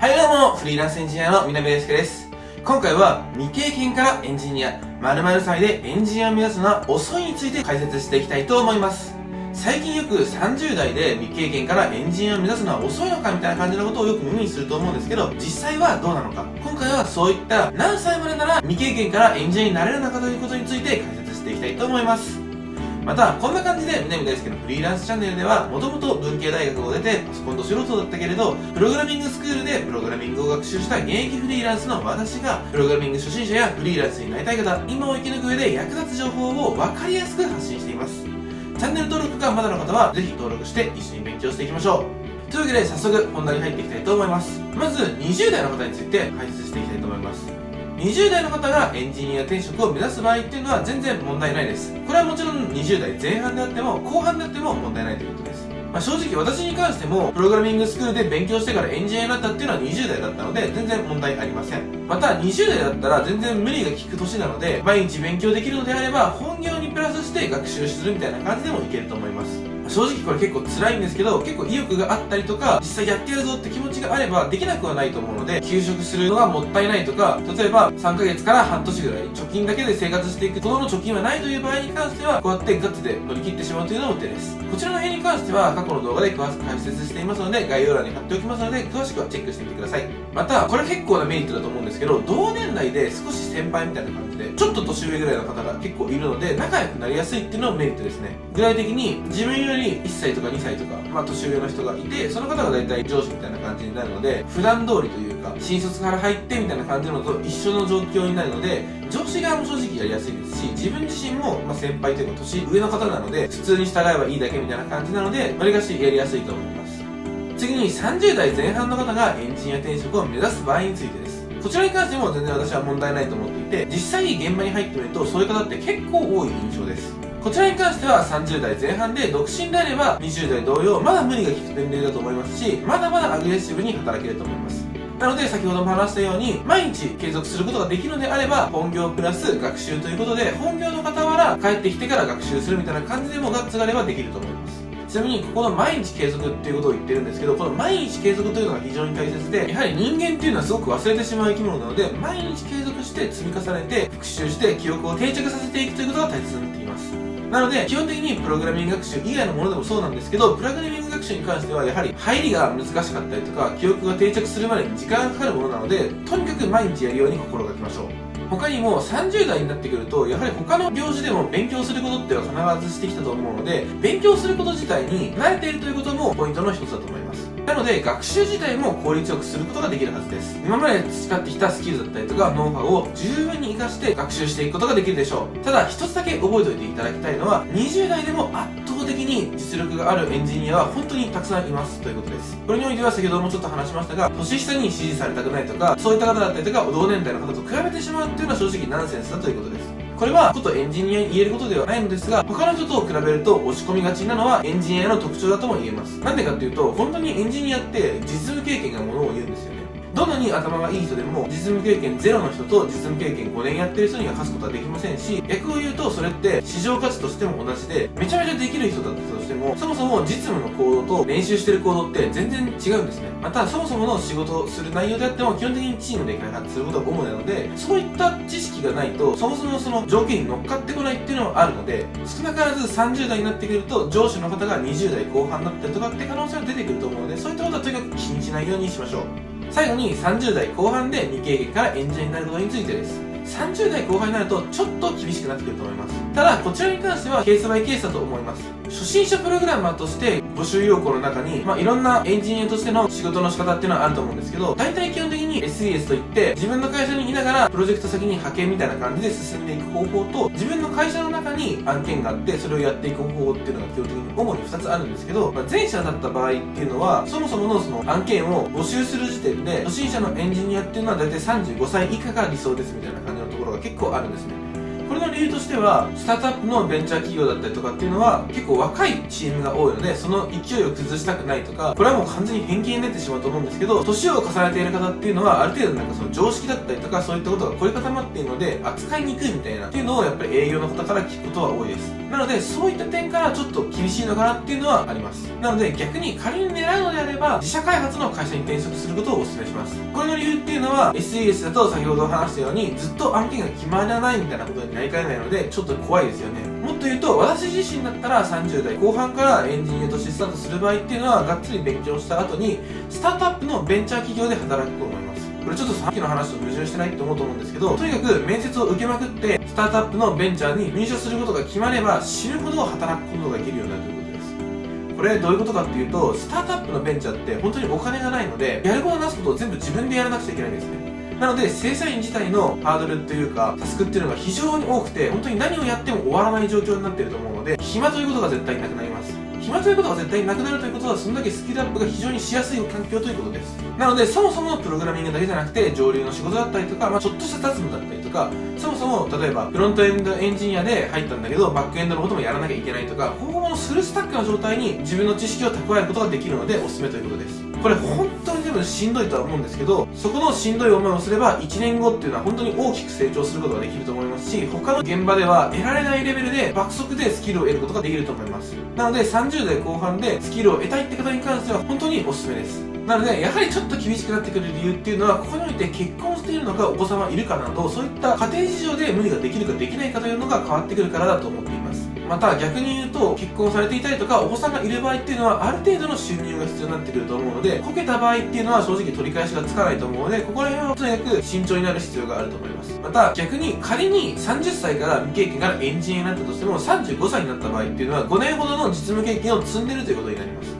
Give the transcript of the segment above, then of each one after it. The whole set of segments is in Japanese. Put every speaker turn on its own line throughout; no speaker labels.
はいどうも、フリーランスエンジニアの南大輔です。今回は未経験からエンジニア、〇〇歳でエンジニアを目指すのは遅いについて解説していきたいと思います。最近よく30代で未経験からエンジニアを目指すのは遅いのかみたいな感じのことをよく耳にすると思うんですけど、実際はどうなのか。今回はそういった何歳までなら未経験からエンジニアになれるのかということについて解説していきたいと思います。また、こんな感じで、南大輔のフリーランスチャンネルでは、もともと文系大学を出て、パソコンと素人だったけれど、プログラミングスクールでプログラミングを学習した現役フリーランスの私が、プログラミング初心者やフリーランスになりたい方、今を生き抜く上で役立つ情報を分かりやすく発信しています。チャンネル登録がまだの方は、ぜひ登録して一緒に勉強していきましょう。というわけで、早速本題に入っていきたいと思います。まず、20代の方について解説していきたいと思います。20代の方がエンジニア転職を目指す場合っていうのは全然問題ないです。これはもちろん20代前半であっても後半であっても問題ないということです。まあ、正直私に関してもプログラミングスクールで勉強してからエンジニアになったっていうのは20代だったので全然問題ありません。また20代だったら全然無理が効く年なので毎日勉強できるのであれば本業にプラスして学習するみたいな感じでもいけると思います。正直これ結構辛いんですけど結構意欲があったりとか実際やってやるぞって気持ちがあればできなくはないと思うので休職するのがもったいないとか例えば3ヶ月から半年ぐらい貯金だけで生活していくほどの貯金はないという場合に関してはこうやってガッツで乗り切ってしまうというのも手です。こちらの辺に関しては過去の動画で詳しく解説していますので概要欄に貼っておきますので詳しくはチェックしてみてください。またこれ結構なメリットだと思うんですけど同年代で少し先輩みたいな感じでちょっと年上ぐらいの方が結構いるので仲良くなりやすいっていうのもメリットですね。具体的に自分より1歳とか2歳とか、まあ、年上の人がいてその方が大体上司みたいな感じになるので普段通りというか新卒から入ってみたいな感じのと一緒の状況になるので上司側も正直やりやすいですし自分自身も、ま、先輩というか年上の方なので普通に従えばいいだけみたいな感じなのでわりかしやりやすいと思います。次に30代前半の方がエンジニア転職を目指す場合についてです。こちらに関しても全然私は問題ないと思っていて実際に現場に入ってみるとそういう方って結構多い印象です。こちらに関しては30代前半で独身であれば20代同様まだ無理が利く年齢だと思いますしまだまだアグレッシブに働けると思います。なので先ほども話したように毎日継続することができるのであれば本業プラス学習ということで本業の傍ら帰ってきてから学習するみたいな感じでもガッツがあればできると思います。ちなみにここの毎日継続っていうことを言ってるんですけどこの毎日継続というのが非常に大切でやはり人間っていうのはすごく忘れてしまう生き物なので毎日継して積み重ねて復習して記憶を定着させていくということが大切になっています。なので基本的にプログラミング学習以外のものでもそうなんですけどプログラミング学習に関してはやはり入りが難しかったりとか記憶が定着するまでに時間がかかるものなのでとにかく毎日やるように心がけましょう。他にも30代になってくるとやはり他の行事でも勉強することっては必ずしてきたと思うので勉強すること自体に慣れているということもポイントの一つだと思います。なので学習自体も効率よくすることができるはずです。今まで培ってきたスキルだったりとかノウハウを十分に活かして学習していくことができるでしょう。ただ一つだけ覚えておいていただきたいのは20代でも圧倒的に実力があるエンジニアは本当にたくさんいますということです。これにおいては先ほどもちょっと話しましたが年下に支持されたくないとかそういった方だったりとか同年代の方と比べてしまうっていうのは正直ナンセンスだということです。これはちょっとエンジニアに言えることではないのですが他の人と比べると押し込みがちなのはエンジニアの特徴だとも言えます。なんでかっていうと本当にエンジニアって実務に頭がいい人でも実務経験ゼロの人と実務経験5年やってる人には勝つことはできませんし逆を言うとそれって市場価値としても同じでめちゃめちゃできる人だったとしてもそもそも実務の行動と練習してる行動って全然違うんですね。またそもそもの仕事をする内容であっても基本的にチームで開発することが主なのでそういった知識がないとそもそもその条件に乗っかってこないっていうのはあるので少なからず30代になってくると上司の方が20代後半だったりとかって可能性が出てくると思うのでそういったことはとにかく気にしないようにしましょう。最後に30代後半で未経験からエンジニアになることについてです。30代後半になるとちょっと厳しくなってくると思います。ただこちらに関してはケースバイケースだと思います。初心者プログラマーとして募集要項の中に、まあ、いろんなエンジニアとしての仕事の仕方っていうのはあると思うんですけど大体基本的に SES といって自分の会社にいながらプロジェクト先に派遣みたいな感じで進んでいく方法と自分の会社のに案件があってそれをやっていく方法っていうのが基本的に主に2つあるんですけど、まあ、前者だった場合っていうのはそもそものその案件を募集する時点で初心者のエンジニアっていうのは大体35歳以下が理想ですみたいな感じのところが結構あるんですね。これの理由としてはスタートアップのベンチャー企業だったりとかっていうのは結構若いチームが多いのでその勢いを崩したくないとかこれはもう完全に偏見になってしまうと思うんですけど年を重ねている方っていうのはある程度なんかその常識だったりとかそういったことが凝り固まっているので扱いにくいみたいなっていうのをやっぱり営業の方から聞くことは多いです。なのでそういった点からちょっと厳しいのかなっていうのはあります。なので逆に仮に狙うのであれば自社開発の会社に転職することをお勧めします。これの理由っていうのは SES だと先ほど話したようにずっと案件が決まらないみたいなことになりかねないのでちょっと怖いですよね。もっと言うと私自身だったら30代後半からエンジニアとしてスタートする場合っていうのはがっつり勉強した後にスタートアップのベンチャー企業で働くと思います。これちょっとさっきの話と矛盾してないって思うと思うんですけどとにかく面接を受けまくってスタートアップのベンチャーに入社することが決まれば死ぬほど働くことができるようになるということです。これどういうことかっていうとスタートアップのベンチャーって本当にお金がないのでやることなすことを全部自分でやらなくちゃいけないんですね。なので正社員自体のハードルというかタスクっていうのが非常に多くて本当に何をやっても終わらない状況になっていると思うので暇ということが絶対なくなります。暇ということが絶対なくなるということはそんだけスキルアップが非常にしやすい環境ということです。なのでそもそものプログラミングだけじゃなくて上流の仕事だったりとか、まあ、ちょっとした雑務だったりとかそもそも例えばフロントエンドエンジニアで入ったんだけどバックエンドのこともやらなきゃいけないとかほぼほぼのフルスタックの状態に自分の知識を蓄えることができるのでおすすめということです。これ本当に多分しんどいとは思うんですけどそこのしんどい思いをすれば1年後っていうのは本当に大きく成長することができると思いますし他の現場では得られないレベルで爆速でスキルを得ることができると思います。なので30代後半でスキルを得たいって方に関しては本当におすすめです。なのでやはりちょっと厳しくなってくる理由っていうのはここにおいて結婚しているのかお子様いるかなどそういった家庭事情で無理ができるかできないかというのが変わってくるからだと思っています。また逆に言うと結婚されていたりとかお子さんがいる場合っていうのはある程度の収入が必要になってくると思うのでこけた場合っていうのは正直取り返しがつかないと思うのでここら辺はとにかく慎重になる必要があると思います。また逆に仮に30歳から未経験からエンジニアになったとしても35歳になった場合っていうのは5年ほどの実務経験を積んでるということになります。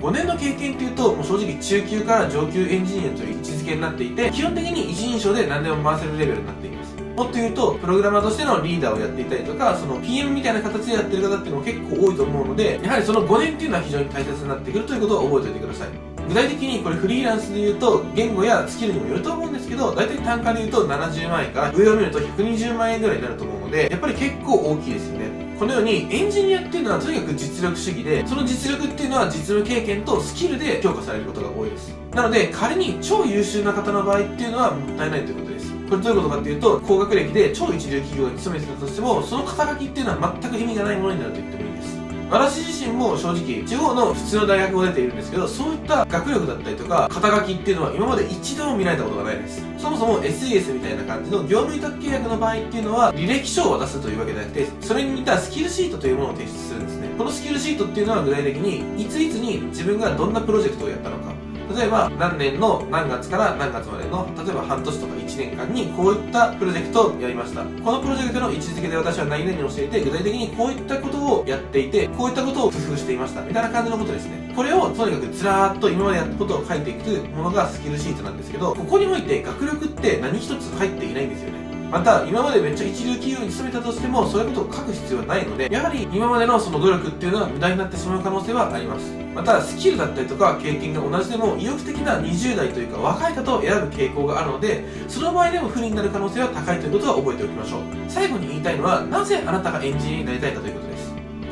5年の経験っていうともう正直中級から上級エンジニアという位置づけになっていて基本的に一人称で何でも回せるレベルになっています。もっと言うとプログラマーとしてのリーダーをやっていたりとかその PM みたいな形でやってる方っていうのも結構多いと思うのでやはりその5年っていうのは非常に大切になってくるということを覚えておいてください。具体的にこれフリーランスで言うと言語やスキルにもよると思うんですけど大体単価で言うと70万円から上を見ると120万円ぐらいになると思うのでやっぱり結構大きいですよね。このようにエンジニアっていうのはとにかく実力主義でその実力っていうのは実務経験とスキルで評価されることが多いです。なので仮に超優秀な方の場合っていうのはもったいないということこれどういうことかっていうと高学歴で超一流企業に勤めてたとしてもその肩書きっていうのは全く意味がないものになると言ってもいいです。私自身も正直地方の普通の大学を出ているんですけどそういった学力だったりとか肩書きっていうのは今まで一度も見られたことがないです。そもそも SES みたいな感じの業務委託契約の場合っていうのは履歴書を渡すというわけではなくてそれに似たスキルシートというものを提出するんですね。このスキルシートっていうのは具体的にいついつに自分がどんなプロジェクトをやったのか。例えば何年の何月から何月までの例えば半年とか1年間にこういったプロジェクトをやりました。このプロジェクトの位置づけで私は何々をしていて具体的にこういったことをやっていてこういったことを工夫していました。みたいな感じのことですね。これをとにかくずらーっと今までやったことを書いていくものがスキルシートなんですけどここにおいて学力って何一つ入っていないんですよね。また今までめっちゃ一流企業に勤めたとしてもそういうことを書く必要はないのでやはり今までのその努力っていうのは無駄になってしまう可能性はあります。またスキルだったりとか経験が同じでも意欲的な20代というか若い方を選ぶ傾向があるのでその場合でも不利になる可能性は高いということは覚えておきましょう。最後に言いたいのはなぜあなたがエンジニアになりたいかということです。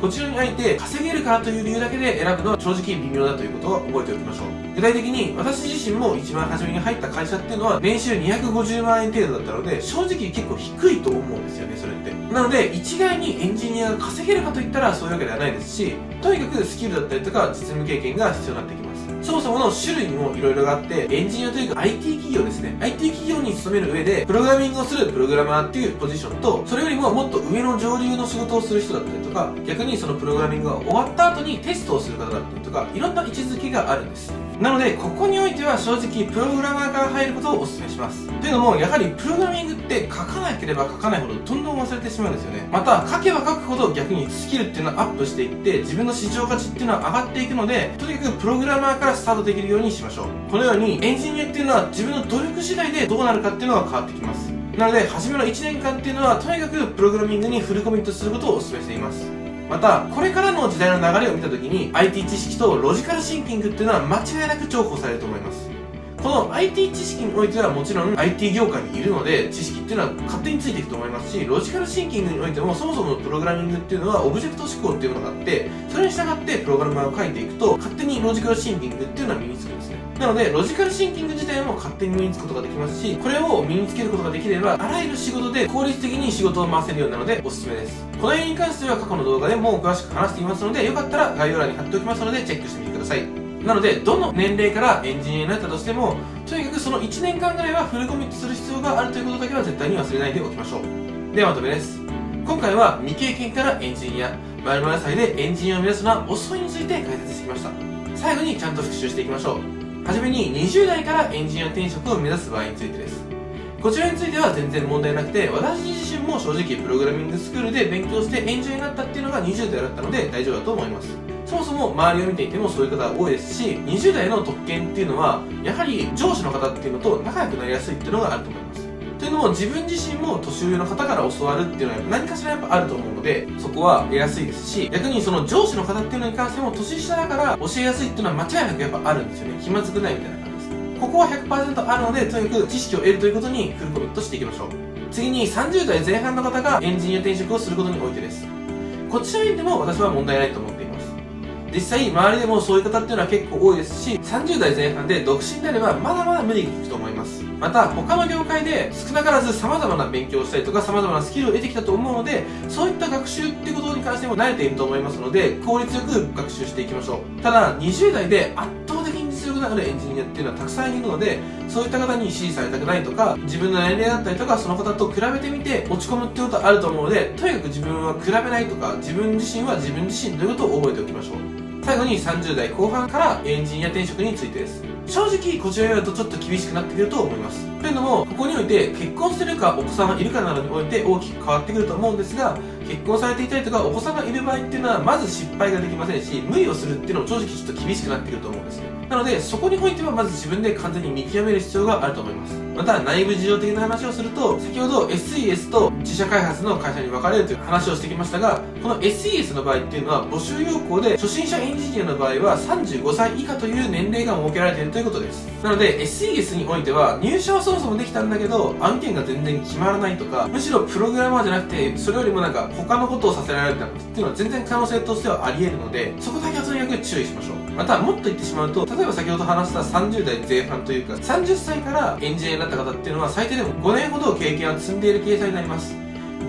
こちらにあえて稼げるからという理由だけで選ぶのは正直微妙だということは覚えておきましょう。具体的に私自身も一番初めに入った会社っていうのは年収250万円程度だったので正直結構低いと思うんですよねそれって。なので一概にエンジニアが稼げるかといったらそういうわけではないですしとにかくスキルだったりとか実務経験が必要になってきます。そもそもの種類にもいろいろあってエンジニアというか IT 企業ですね。IT 企業に勤める上でプログラミングをするプログラマーっていうポジションとそれよりももっと上の上流の仕事をする人だったりとか逆にそのプログラミングが終わった後にテストをする方だったりとかいろんな位置づけがあるんです。なのでここにおいては正直プログラマーから入ることをお勧めします。というのもやはりプログラミングって書かなければ書かないほどどんどん忘れてしまうんですよね。また書けば書くほど逆にスキルっていうのはアップしていって自分の市場価値っていうのは上がっていくのでとにかくプログラマーからスタートできるようにしましょう。このようにエンジニアっていうのは自分の努力次第でどうなるかっていうのが変わってきます。なので初めの1年間っていうのはとにかくプログラミングにフルコミットすることをお勧めしています。またこれからの時代の流れを見た時に IT 知識とロジカルシンキングっていうのは間違いなく重宝されると思います。この IT 知識においてはもちろん IT 業界にいるので知識っていうのは勝手についていくと思いますしロジカルシンキングにおいてもそもそものプログラミングっていうのはオブジェクト思考っていうものがあってそれに従ってプログラマーを書いていくと勝手にロジカルシンキングっていうのは身につくんですね。なのでロジカルシンキング自体も勝手に身につくことができますしこれを身につけることができればあらゆる仕事で効率的に仕事を回せるようなのでおすすめです。この辺に関しては過去の動画でも詳しく話していますのでよかったら概要欄に貼っておきますのでチェックしてみてください。なのでどの年齢からエンジニアになったとしてもとにかくその1年間ぐらいはフルコミットする必要があるということだけは絶対に忘れないでおきましょう。ではまとめです。今回は未経験からエンジニア。〇〇歳でエンジニアを目指すのは遅いについて解説してきました。最後にちゃんと復習していきましょう。はじめに20代からエンジニア転職を目指す場合についてです。こちらについては全然問題なくて私自身も正直プログラミングスクールで勉強してエンジニアになったっていうのが20代だったので大丈夫だと思います。そもそも周りを見ていてもそういう方が多いですし20代の特権っていうのはやはり上司の方っていうのと仲良くなりやすいっていうのがあると思います。というのも自分自身も年上の方から教わるっていうのは何かしらやっぱあると思うのでそこは得やすいですし逆にその上司の方っていうのに関しても年下だから教えやすいっていうのは間違いなくやっぱあるんですよね。気まずくないみたいな感じです。ここは100%あるのでとにかく知識を得るということにフルコミットしていきましょう。次に30代前半の方がエンジニア転職をすることにおいてです。こちらにでも私は問題ないと思っています実際周りでもそういう方っていうのは結構多いですし30代前半で独身であればまだまだ無理が効くと思います。また他の業界で少なからず様々な勉強をしたりとか様々なスキルを得てきたと思うのでそういった学習っていうことに関しても慣れていると思いますので効率よく学習していきましょう。ただ20代で圧倒的に実力のあるエンジニアっていうのはたくさんいるのでそういった方に支持されたくないとか自分の年齢だったりとかその方と比べてみて落ち込むってことはあると思うのでとにかく自分は比べないとか自分自身は自分自身ということを覚えておきましょう。最後に30代後半からエンジニア転職についてです。正直こちらやるとちょっと厳しくなってくると思います。というのもここにおいて結婚してるかお子さんがいるかなどにおいて大きく変わってくると思うんですが結婚されていたりとかお子さんがいる場合っていうのはまず失敗ができませんし無理をするっていうのも正直ちょっと厳しくなってくると思うんですね。なのでそこにおいてはまず自分で完全に見極める必要があると思います。また内部事情的な話をすると先ほど SES と自社開発の会社に分かれるという話をしてきましたがこの SES の場合っていうのは募集要項で初心者エンジニアの場合は35歳以下という年齢が設けられているということです。なので SES においては入社はそもそもできたんだけど案件が全然決まらないとかむしろプログラマーじゃなくてそれよりもなんか他のことをさせられるっていうのは全然可能性としてはあり得るのでそこだけはとにかく注意しましょう。またもっと言ってしまうと例えば先ほど話した30代前半というか30歳からエンジニアになった方っていうのは最低でも5年ほど経験は積んでいる計算になります。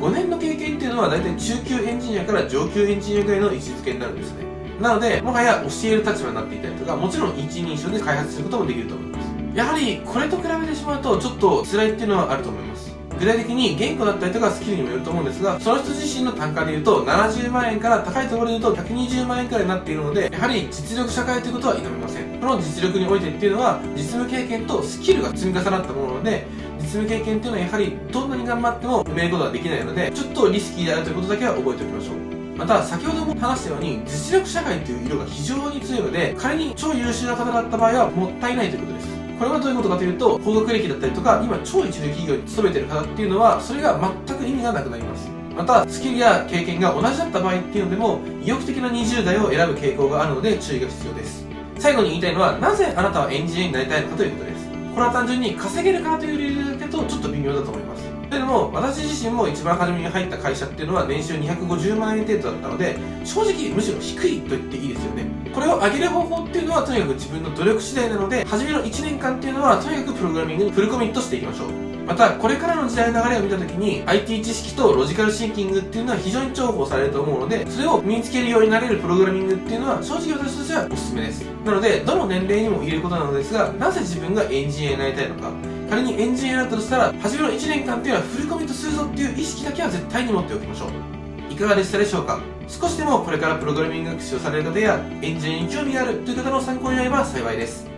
5年の経験っていうのは大体中級エンジニアから上級エンジニアぐらいの位置づけになるんですね。なのでもはや教える立場になっていたりとかもちろん一人称で開発することもできると思います。やはりこれと比べてしまうとちょっと辛いっていうのはあると思います。具体的に言語だったりとかスキルにもよると思うんですがその人自身の単価で言うと70万円から高いところで言うと120万円くらいになっているのでやはり実力社会ということは否めません。この実力においてっていうのは実務経験とスキルが積み重なったものなので実務経験っていうのはやはりどんなに頑張っても埋めることはできないのでちょっとリスキーであるということだけは覚えておきましょう。また先ほども話したように実力社会という色が非常に強いので仮に超優秀な方だった場合はもったいないということです。これはどういうことかというと高学歴だったりとか今超一流企業に勤めてる方っていうのはそれが全く意味がなくなります。またスキルや経験が同じだった場合っていうのでも意欲的な20代を選ぶ傾向があるので注意が必要です。最後に言いたいのはなぜあなたはエンジニアになりたいのかということです。これは単純に稼げるからという理由だけとちょっと微妙だと思います。というのも私自身も一番初めに入った会社っていうのは年収250万円程度だったので正直むしろ低いと言っていいですよね。これを上げる方法っていうのはとにかく自分の努力次第なので初めの1年間っていうのはとにかくプログラミングにフルコミットしていきましょう。またこれからの時代の流れを見た時に IT 知識とロジカルシンキングっていうのは非常に重宝されると思うのでそれを身につけるようになれるプログラミングっていうのは正直私としてはおすすめです。なのでどの年齢にも言えることなのですがなぜ自分がエンジニアになりたいのか。仮にエンジニアだったとしたら初めの1年間っていうのはフルコミットするぞっていう意識だけは絶対に持っておきましょう。いかがでしたでしょうか？少しでもこれからプログラミング学習をされる方やエンジニアに興味があるという方の参考になれば幸いです。